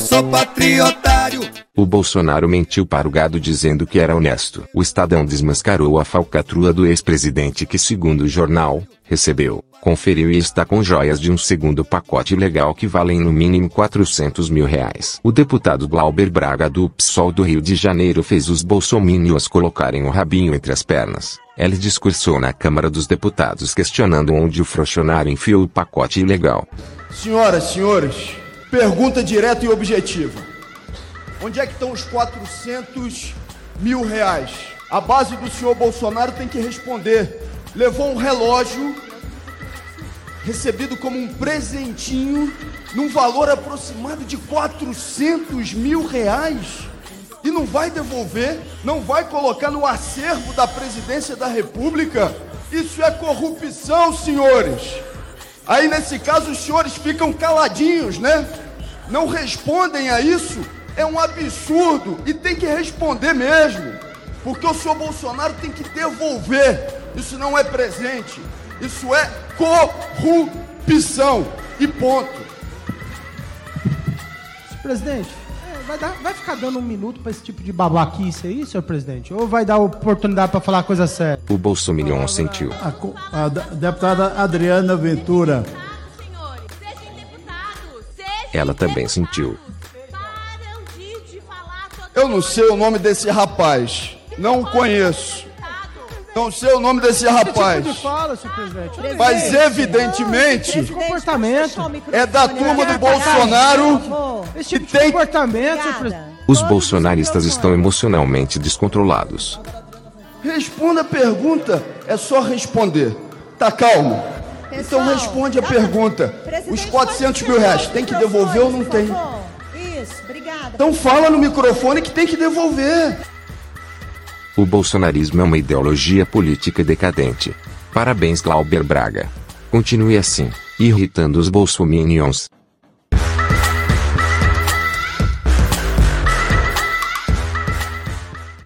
sou patriotário. O Bolsonaro mentiu para o gado dizendo que era honesto. O Estadão desmascarou a falcatrua do ex-presidente que, segundo o jornal, recebeu, conferiu e está com joias de um segundo pacote legal que valem no mínimo 400 mil reais. O deputado Glauber Braga do PSOL do Rio de Janeiro fez os bolsominions colocarem o rabinho entre as pernas. Ele discursou na Câmara dos Deputados questionando onde o frouxonário enfiou o pacote ilegal. Senhoras, senhores, pergunta direta e objetiva. Onde é que estão os 400 mil reais? A base do senhor Bolsonaro tem que responder. Levou um relógio recebido como um presentinho num valor aproximado de 400 mil reais e não vai devolver, não vai colocar no acervo da presidência da República. Isso é corrupção, senhores. Aí nesse caso os senhores ficam caladinhos, né? Não respondem a isso. É um absurdo e tem que responder mesmo. Porque o senhor Bolsonaro tem que devolver. Isso não é presente. Isso é corrupção. E ponto. Presidente, é, vai, dar, vai ficar dando um minuto para esse tipo de babaquice aí, senhor presidente? Ou vai dar oportunidade para falar coisa séria? O Bolsominion sentiu. A, a da- deputada Adriana Ventura. Ela também sentiu. Eu não sei o nome desse rapaz. Não o conheço. Não sei o nome desse rapaz. Tipo senhor presidente. Mas evidentemente Esse comportamento. é da turma do Bolsonaro Esse que tipo de tem comportamento. Os bolsonaristas estão emocionalmente descontrolados. Responda a pergunta, é só responder. Tá calmo? Então Pessoal, responde a pergunta. Presidente, Os 400 pode mil reais, tem que devolver ou não tem? Isso, obrigada. Então fala no microfone que tem que devolver. O bolsonarismo é uma ideologia política decadente. Parabéns Glauber Braga. Continue assim, irritando os bolsominions.